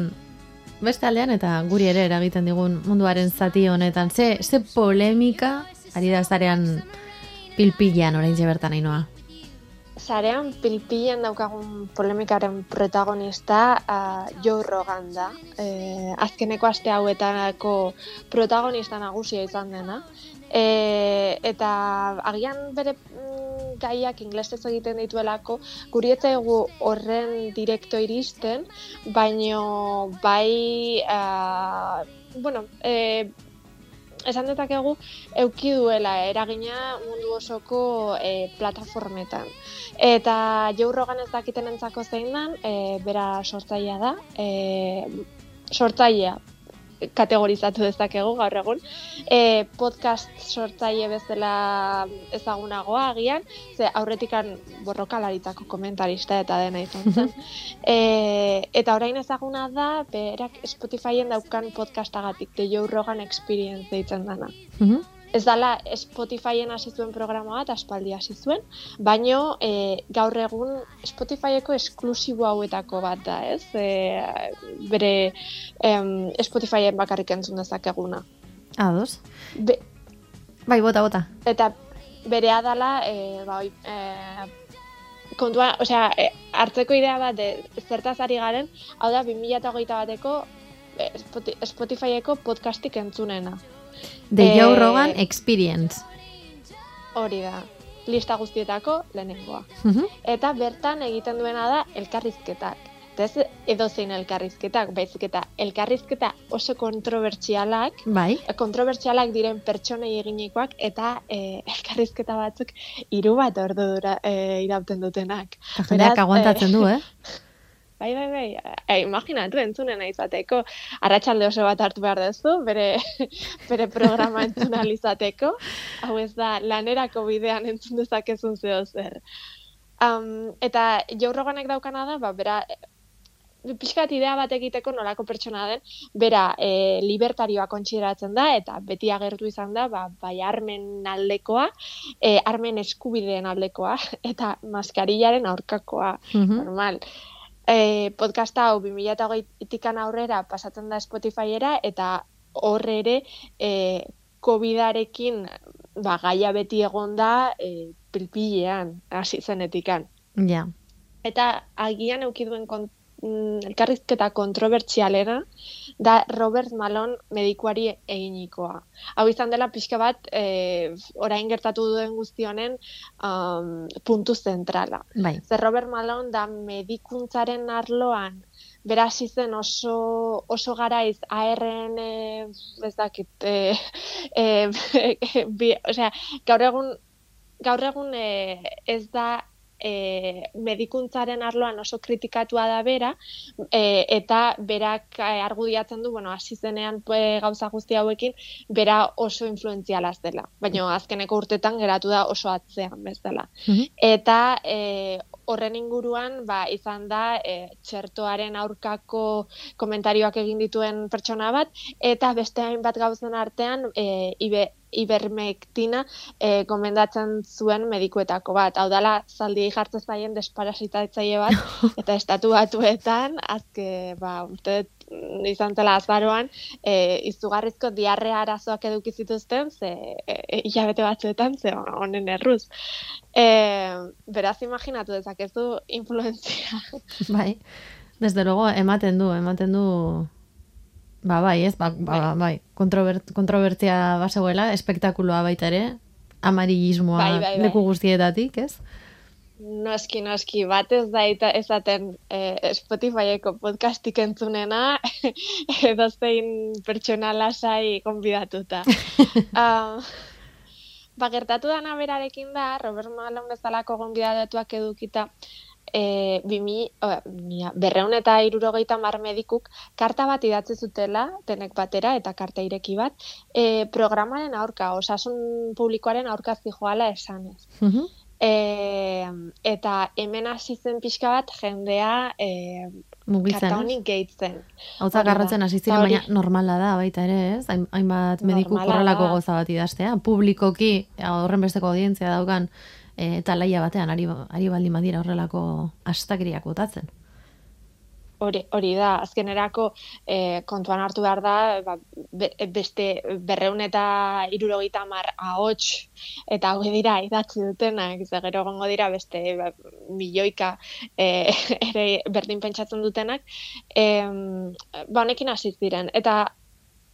Speaker 2: beste aldean eta guri ere eragiten digun munduaren zati honetan. Ze, ze polemika ari da zarean pilpilean orain bertan Ainoa.
Speaker 5: Zarean pilpilen daukagun polemikaren protagonista uh, Joe Rogan da. E, azkeneko aste hauetako protagonista nagusia izan dena. E, eta agian bere mm, gaiak inglesez egiten dituelako, guri etzaigu horren direkto iristen, baino bai, uh, bueno, e, esan dezakegu euki duela eragina mundu osoko e, plataformetan. Eta Joe Rogan ez dakiten entzako zein dan, e, bera sortzailea da, e, sortzailea kategorizatu dezakegu gaur egun. E, podcast sortzaile bezala ezagunagoa agian, ze aurretikan borrokalaritako komentarista eta dena izan zen. (laughs) e, eta orain ezaguna da, berak Spotifyen daukan podcastagatik, The Joe Rogan Experience deitzen dana. Ez dala Spotifyen hasi zuen programa bat, aspaldi hasi zuen, baino e, gaur egun Spotifyeko esklusibo hauetako bat da, ez? E, bere em, Spotifyen bakarrik entzun dezakeguna.
Speaker 2: Ados.
Speaker 5: Be,
Speaker 2: Bai, bota, bota.
Speaker 5: eta berea dala, e, ba, oi, e, kontua, osea, e, hartzeko idea bat de, zertaz ari garen, hau da, 2008 bateko Spoti- Spotifyeko podcastik entzunena.
Speaker 2: The
Speaker 5: Eh,
Speaker 2: Joe Rogan Experience.
Speaker 5: Hori da, lista guztietako lehenengoa.
Speaker 2: Mhm.
Speaker 5: Eta bertan egiten duena da elkarrizketak. Eta ez edo zein elkarrizketak, baizik eta elkarrizketa oso kontrobertsialak,
Speaker 2: Bai.
Speaker 5: kontrobertsialak diren pertsonei eginikoak eta e, (laughs) elkarrizketa batzuk hiru bat ordu dura, e, irauten dutenak.
Speaker 2: Jendeak aguantatzen
Speaker 5: eh,
Speaker 2: du, (laughs) eh?
Speaker 5: Bai, bai, bai, e, imaginatu entzunena izateko, arratsalde oso bat hartu behar duzu, bere, (laughs) bere programa entzun ahal izateko, hau ez da, lanerako bidean entzun dezakezun zeo zer. Um, eta Joe Roganek daukana da, ba, bera, pixkat idea bat egiteko nolako pertsona den, bera e, libertarioa kontsideratzen da, eta beti agertu izan da, ba, bai armen aldekoa, e, armen eskubideen aldekoa, (laughs) eta maskarillaren aurkakoa,
Speaker 2: Mhm.
Speaker 5: normal. E, podcasta hau 2008-tikan aurrera pasatzen da Spotifyera eta hor ere e, COVID-arekin ba, gaia beti egon da e, pilpilean hasi zenetikan.
Speaker 2: Ja.
Speaker 5: Eta agian eukiduen kon, mm, elkarrizketa kontrobertsialena da Robert Malone medikuari eginikoa. Hau izan dela pixka bat e, orain gertatu duen guzti honen um, puntu zentrala.
Speaker 2: Bai.
Speaker 5: Ze Robert Malone da medikuntzaren arloan beraz zen oso, oso garaiz ARN ez dakit e, (laughs) e, (laughs) bi, osea, gaur egun gaur egun e, ez da e, medikuntzaren arloan oso kritikatua da bera e, eta berak e, argudiatzen du, bueno, hasi zenean e, gauza guzti hauekin, bera oso influentziala ez dela. Baina azkeneko urtetan geratu da oso atzean bezala.
Speaker 2: Mhm.
Speaker 5: Eta e, horren inguruan ba, izan da e, txertoaren aurkako komentarioak egin dituen pertsona bat, eta beste hainbat gauzen artean e, ibe, ibermektina e, gomendatzen zuen medikuetako bat. Hau dala, zaldi jartzen zaien desparasitatzaile bat, (laughs) eta estatu batuetan, azke, ba, mm, izan zela azaroan, e, izugarrizko diarrea arazoak eduki zituzten, ze e, hilabete batzuetan, ze honen erruz. E, beraz, imaginatu dezakezu influenzia.
Speaker 2: Bai. Desde luego, ematen du, ematen du... Ba, bai, ez, ba, ba, bai, kontrobert, kontrobertzia basegoela, espektakuloa baita ere, amarillismoa
Speaker 5: Bai, bai, bai.
Speaker 2: leku guztietatik, ez?
Speaker 5: Noski, noski, bat ez da eta ezaten eh, Spotifyeko podcastik entzunena (laughs) edo zein pertsona lasai konbidatuta. um, (laughs) ba, gertatu dana berarekin da, Robert Malone bezalako gonbidatuak edukita, e, bimi, o, mia, berreun eta irurogeita mar medikuk karta bat idatzi zutela, tenek batera, eta karta ireki bat, e, programaren aurka, osasun publikoaren aurka zijoala esanez.
Speaker 2: Mhm.
Speaker 5: E, eta hemen hasi zen pixka bat jendea e,
Speaker 2: Mugitzen, ez?
Speaker 5: kataonik gehitzen. Da.
Speaker 2: garratzen hasi ziren, baina normala da baita ere, ez? Hain- Hainbat mediku
Speaker 5: da.
Speaker 2: goza bat idaztea. Publikoki, horren besteko audientzia daukan, e, talaia batean, ari, ari baldin badira horrelako astakiriak botatzen.
Speaker 5: Hori, hori da, azkenerako e, kontuan hartu behar da, ba, be- beste berreun eta irurogeita mar ahots eta hau dira idatzi dutenak, ze gero egongo dira beste ba, milioika e, (laughs) ere berdin pentsatzen dutenak, e, ba, honekin hasi ziren. Eta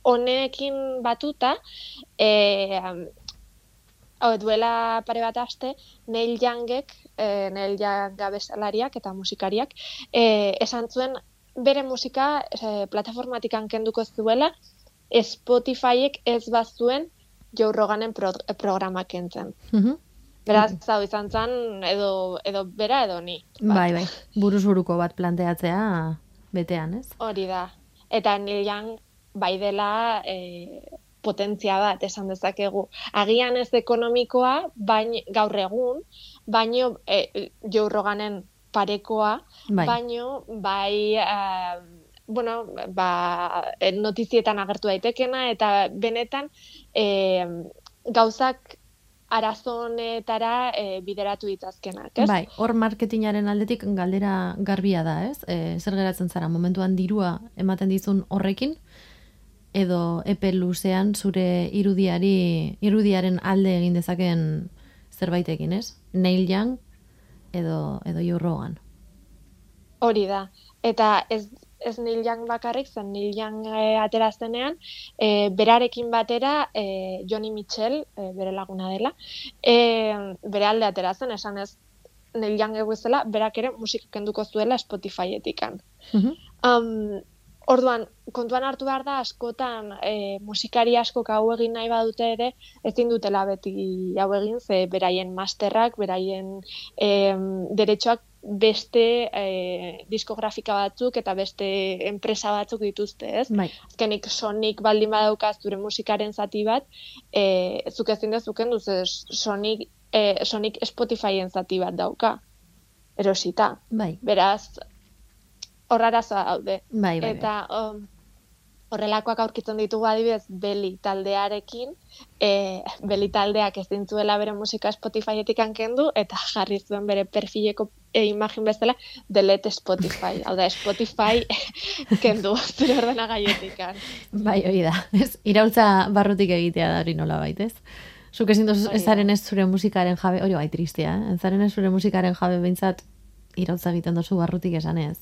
Speaker 5: honekin batuta, e, hau, duela pare bat aste, Neil Youngek, e, Neil Young abeslariak eta musikariak, e, esan zuen bere musika e, plataformatik kenduko zuela Spotifyek ez bazuen Joe Roganen pro, programa kentzen.
Speaker 2: Mhm.
Speaker 5: Beraz, hau izan zen, edo, edo bera edo ni. Bat.
Speaker 2: Bai, bai. Buruz buruko bat planteatzea betean, ez?
Speaker 5: Hori da. Eta Neil Young bai dela e, potentzia bat esan dezakegu. Agian ez ekonomikoa, bain, gaur egun, baino e, Joe Roganen parekoa,
Speaker 2: Bai.
Speaker 5: baino bai eh, bueno, ba, eh, notizietan agertu daitekena eta benetan eh, gauzak arazonetara eh, bideratu ditzazkenak, ez?
Speaker 2: Bai, hor marketingaren aldetik galdera garbia da, ez? E, zer geratzen zara, momentuan dirua ematen dizun horrekin, edo epe luzean zure irudiari, irudiaren alde egin dezaken zerbaitekin, ez? Neil Young edo, edo Joe Rogan.
Speaker 5: Hori da. Eta ez, ez Neil Young bakarrik, zen Neil Young e, atera zenean, e, berarekin batera e, Johnny Mitchell, e, bere laguna dela, e, bere alde atera zen, esan ez Neil Young eguzela, berak ere musika kenduko zuela Spotify-etikan.
Speaker 2: Mhm.
Speaker 5: Um, orduan, kontuan hartu behar da, askotan e, musikari askok hau egin nahi badute ere, ezin dutela beti hau egin, ze beraien masterrak, beraien e, deretxoak beste e, diskografika batzuk eta beste enpresa batzuk dituzte, ez?
Speaker 2: Bai,
Speaker 5: Azkenik Sonic baldin badaukaz zure musikaren zati bat, e, zuk ezin dezuken duz, Sonic, e, Sonic Spotifyen zati bat dauka, erosita.
Speaker 2: bai,
Speaker 5: Beraz, horrarazoa daude.
Speaker 2: bai, bai. bai.
Speaker 5: Eta um, horrelakoak aurkitzen ditugu adibidez Beli taldearekin, e, Beli taldeak ez dintzuela bere musika Spotifyetik kendu eta jarri zuen bere perfileko e, imagin bezala delete Spotify. Hau da, Spotify (laughs) kendu zure ordenagaietik.
Speaker 2: Bai, hori da. Ez, iraultza barrutik egitea da hori nola baitez. Zuk ezin
Speaker 5: Hori da.
Speaker 2: ezaren ez zure musikaren jabe, hori bai tristia, eh? ezaren ez zure musikaren jabe behintzat iraultza egiten dozu barrutik esanez.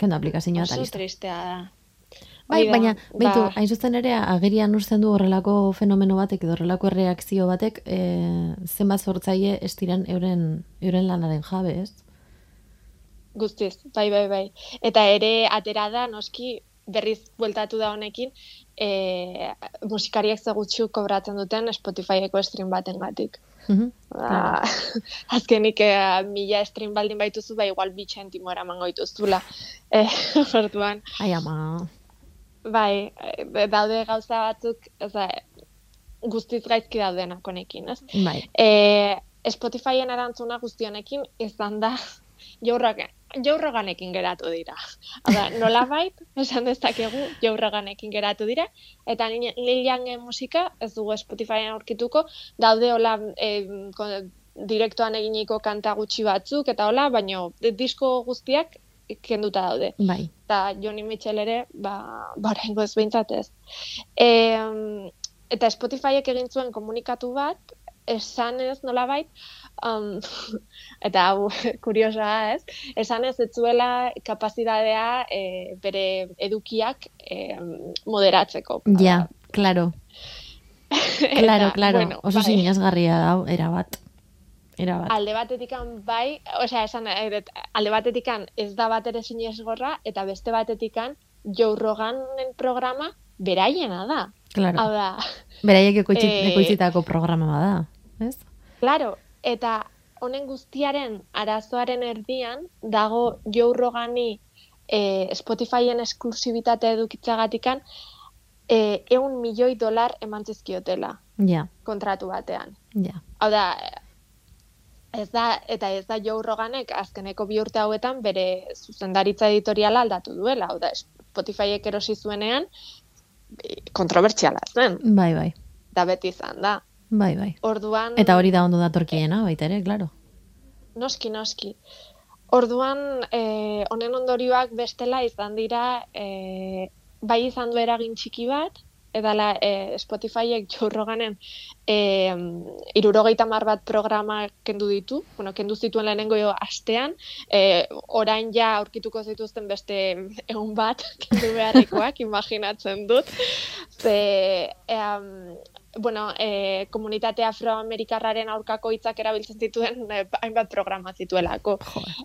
Speaker 2: Kendo aplikazioa eta listo.
Speaker 5: tristea da.
Speaker 2: Bai,
Speaker 5: Hori da,
Speaker 2: baina, beitu,
Speaker 5: ba,
Speaker 2: hain zuzen ere, agerian uzten du horrelako fenomeno batek edo horrelako erreakzio batek, e, zenbat sortzaile ez diren euren, euren lanaren jabe, ez?
Speaker 5: Guztiz, bai, bai, bai. Eta ere atera da, noski, berriz bueltatu da honekin, e, musikariak zegutxu kobratzen duten Spotifyeko stream baten gatik.
Speaker 2: Mhm,
Speaker 5: Ba, (laughs) azkenik eh, mila stream baldin baituzu, ba igual bi txentimo eramango dituzula. Eh, (laughs) orduan,
Speaker 2: Ai, ama.
Speaker 5: bai, daude gauza batzuk, oza, guztiz gaizki daudenak honekin, ez?
Speaker 2: Bai,
Speaker 5: E, Spotifyen erantzuna guztionekin izan da (laughs) jaurragan, jaurraganekin geratu dira. Hau da, nolabait, esan dezakegu jaurraganekin geratu dira, eta Neil Neil Youngen musika ez dugu Spotifyen aurkituko, daude hola e, direktoan eginiko kanta gutxi batzuk, eta hola, baino disko guztiak kenduta daude
Speaker 2: bai.
Speaker 5: eta Johnny Mitchell ere, ba, ba oraingo ez behintzat ez. E, eta Spotifyek egin zuen komunikatu bat, esan ez nolabait, um, (laughs) eta hau (laughs) kuriosoa ez, esan ez ez zuela kapazitatea e, bere edukiak e, moderatzeko.
Speaker 2: Ja, claro, (laughs) claro, claro.
Speaker 5: bueno,
Speaker 2: Oso
Speaker 5: bai.
Speaker 2: sinesgarria da, erabat. Erabat.
Speaker 5: alde batetikan bai, osea, esan, dut, alde batetikan ez da bat ere sinesgorra, eta beste batetikan Joe Roganen programa beraiena da.
Speaker 2: Claro.
Speaker 5: Hau da,
Speaker 2: Beraiek
Speaker 5: Eh,
Speaker 2: ekoitzitako programa bada, ez?
Speaker 5: claro, eta honen guztiaren arazoaren erdian dago Joe Rogani eh, Spotifyen esklusibitate edukitzagatikan eh, eun milioi dolar eman zizkiotela
Speaker 2: Ja,
Speaker 5: kontratu batean.
Speaker 2: ja.
Speaker 5: Hau da, ez da, eta ez da Joe Roganek azkeneko bi urte hauetan bere zuzendaritza editoriala aldatu duela, hau da, Spotifyek erosi zuenean, e, kontrobertsiala zen,
Speaker 2: Bai, bai.
Speaker 5: da beti izan da.
Speaker 2: Bai, bai.
Speaker 5: Orduan,
Speaker 2: Eta hori da ondo datorkiena, baita ere, claro.
Speaker 5: noski, noski. Orduan, eh, honen ondorioak bestela izan dira, eh, bai izan du eragin txiki bat, edala eh, Spotifyek Joe Roganen eh, irurogeita mar bat programa kendu ditu, bueno, kendu zituen lehenengo jo astean, eh, orain ja aurkituko zituzten beste egun bat (laughs) kendu beharrekoak, (laughs) imaginatzen dut. Ze, em, bueno, eh, komunitate afroamerikarraren aurkako hitzak erabiltzen zituen eh, hainbat programa zituelako.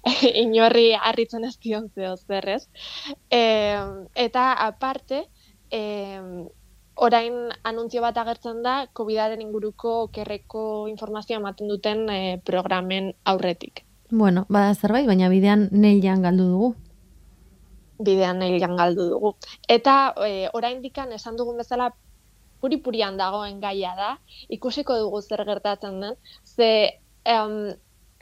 Speaker 5: (laughs) Inorri harritzen ez dion zeo zer, ez? Eh, eta aparte, eh, orain anuntzio bat agertzen da COVIDaren inguruko kerreko informazioa ematen duten eh, programen aurretik.
Speaker 2: Bueno, bada zerbait, baina bidean neilan galdu dugu.
Speaker 5: bidean hilan galdu dugu. Eta e, orain dikan esan dugun bezala puri-purian dagoen gaia da, ikusiko dugu zer gertatzen den, ze em,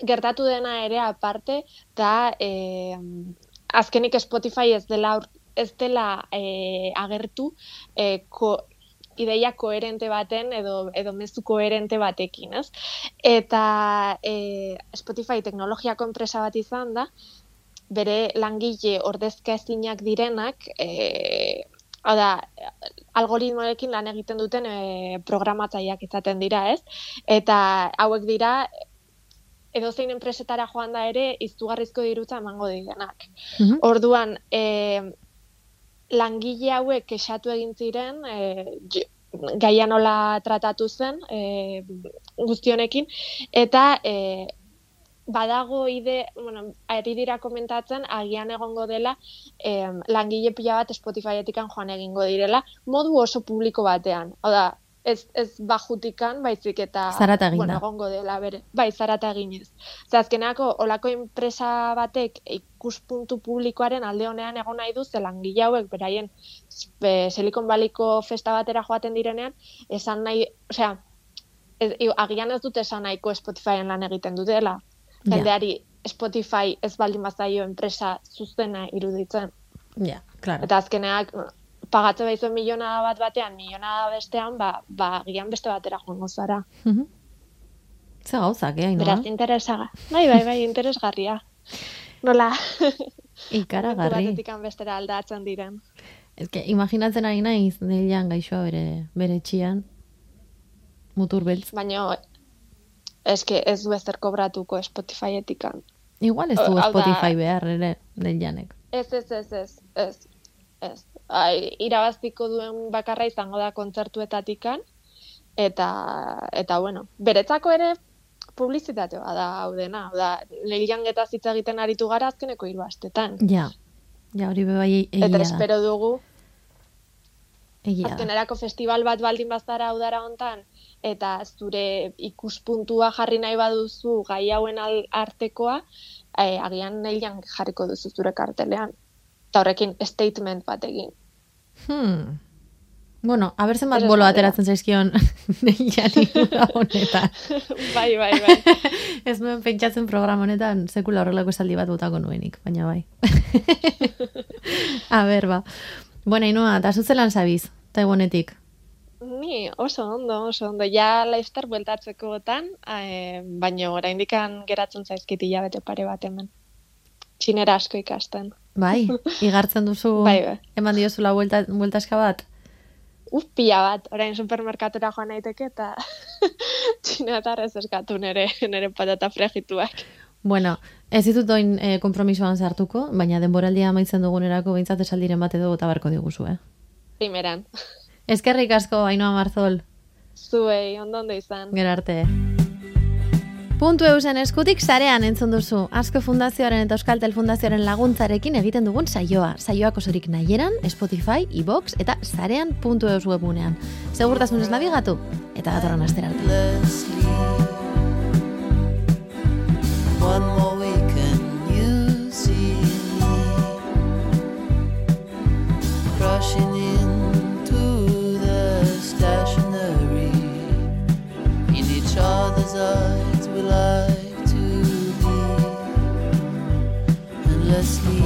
Speaker 5: gertatu dena ere aparte, da em, azkenik Spotify ez dela, ez dela e, agertu e, ko, ideia koherente baten edo, edo mezu koherente batekin, ez? Eta e, Spotify teknologiako enpresa bat izan da, bere langile ordezka ezinak direnak, e, hau da, algoritmoekin lan egiten duten e, programatzaileak izaten dira, ez? Eta hauek dira, edozein enpresetara joan da ere, izugarrizko dirutza emango direnak.
Speaker 2: Mhm.
Speaker 5: Orduan, e, langile hauek kexatu egin ziren, e, gaia nola tratatu zen e, guztionekin, eta e, badago ide, bueno, ari dira komentatzen, agian egongo dela em, langile pila bat Spotifyetikan joan egingo direla, modu oso publiko batean. Hau da, ez, ez bajutikan, baizik eta
Speaker 2: Zarata
Speaker 5: bueno, egongo dela bere. Bai, zarata eginez. Ze azkenako, olako enpresa batek ikuspuntu publikoaren alde honean egon nahi du, ze langile hauek beraien e, Silicon Valleyko festa batera joaten direnean, esan nahi, osea, ez, agian ez dute esan nahiko Spotifyen lan egiten dutela. Jendeari Spotify ez baldin bazaio enpresa zuzena iruditzen.
Speaker 2: Ja, claro.
Speaker 5: Eta azkeneak pagatze baizuen miliona bat batean, miliona bestean, ba, ba agian beste batera joango zara.
Speaker 2: Mhm. Ze gauzak, eh,
Speaker 5: Beraz, interesaga. Bai, bai, bai, interesgarria. Nola, (laughs)
Speaker 2: Ikaragarri.
Speaker 5: batetik bestera aldatzen diren.
Speaker 2: Ez que, imaginatzen ari naiz, neilan gaixoa bere, bere txian. Mutur beltz.
Speaker 5: Baina, eske ez du ezer kobratuko Spotifyetikan.
Speaker 2: Igual ez du Spotify behar ere, neilanek.
Speaker 5: Ez, ez, ez, ez, ez, ez. Ai, irabaztiko duen bakarra izango da kontzertuetatikan, eta, eta bueno, beretzako ere publizitate bat da hau dena, hau da, lehian getaz hitz egiten aritu gara azkeneko hiru astetan.
Speaker 2: Ja, ja hori be bai egia
Speaker 5: Eta espero dugu,
Speaker 2: Egia
Speaker 5: azkenerako festival bat baldin bazara udara hontan, eta zure ikuspuntua jarri nahi baduzu gai hauen artekoa, eh, agian neilan jarriko duzu zure kartelean. Eta horrekin statement bat egin.
Speaker 2: Hmm. Bueno, a ber zenbat bolo ateratzen zaizkion (laughs) uda honetan. (laughs)
Speaker 5: bai, bai, bai. (laughs)
Speaker 2: Ez nuen pentsatzen programa honetan sekula horrelako esaldi bat botako nuenik, baina bai. a ber, ba. Bueno, Ainhoa, eta zuzelan zabiz, Taiwanetik.
Speaker 5: Ni oso ondo, oso ondo. Ja lifestyle bueltatzeko gotan, eh, baina oraindikan geratzen zaizkit hilabete pare bat hemen. Txinera asko ikasten.
Speaker 2: Bai, (laughs) igartzen duzu,
Speaker 5: Bai, bai.
Speaker 2: eman diozula buelta, bueltaska bat.
Speaker 5: Uf, pila bat, orain supermerkatura joan naiteke eta (laughs) txinetar ez eskatu nere, nere patata frejituak.
Speaker 2: Bueno, ez ditut oin eh, kompromisoan sartuko, baina denboraldia amaitzen dugunerako behintzat esaldiren bat edo bota barko diguzu, eh?
Speaker 5: Primeran.
Speaker 2: Eskerrik asko, Ainhoa Marzol,
Speaker 5: Zuei, ondo ondo izan.
Speaker 2: gero arte. Puntu eusen eskutik sarean entzun duzu. Asko Fundazioaren eta Euskaltel Fundazioaren laguntzarekin egiten dugun saioa. Saioak osorik nahieran, Spotify, iBox eta sarean puntu eus webunean. Segurtasunez nabigatu eta datorren astera arte.
Speaker 6: stationary. In each other's eyes we like to be endlessly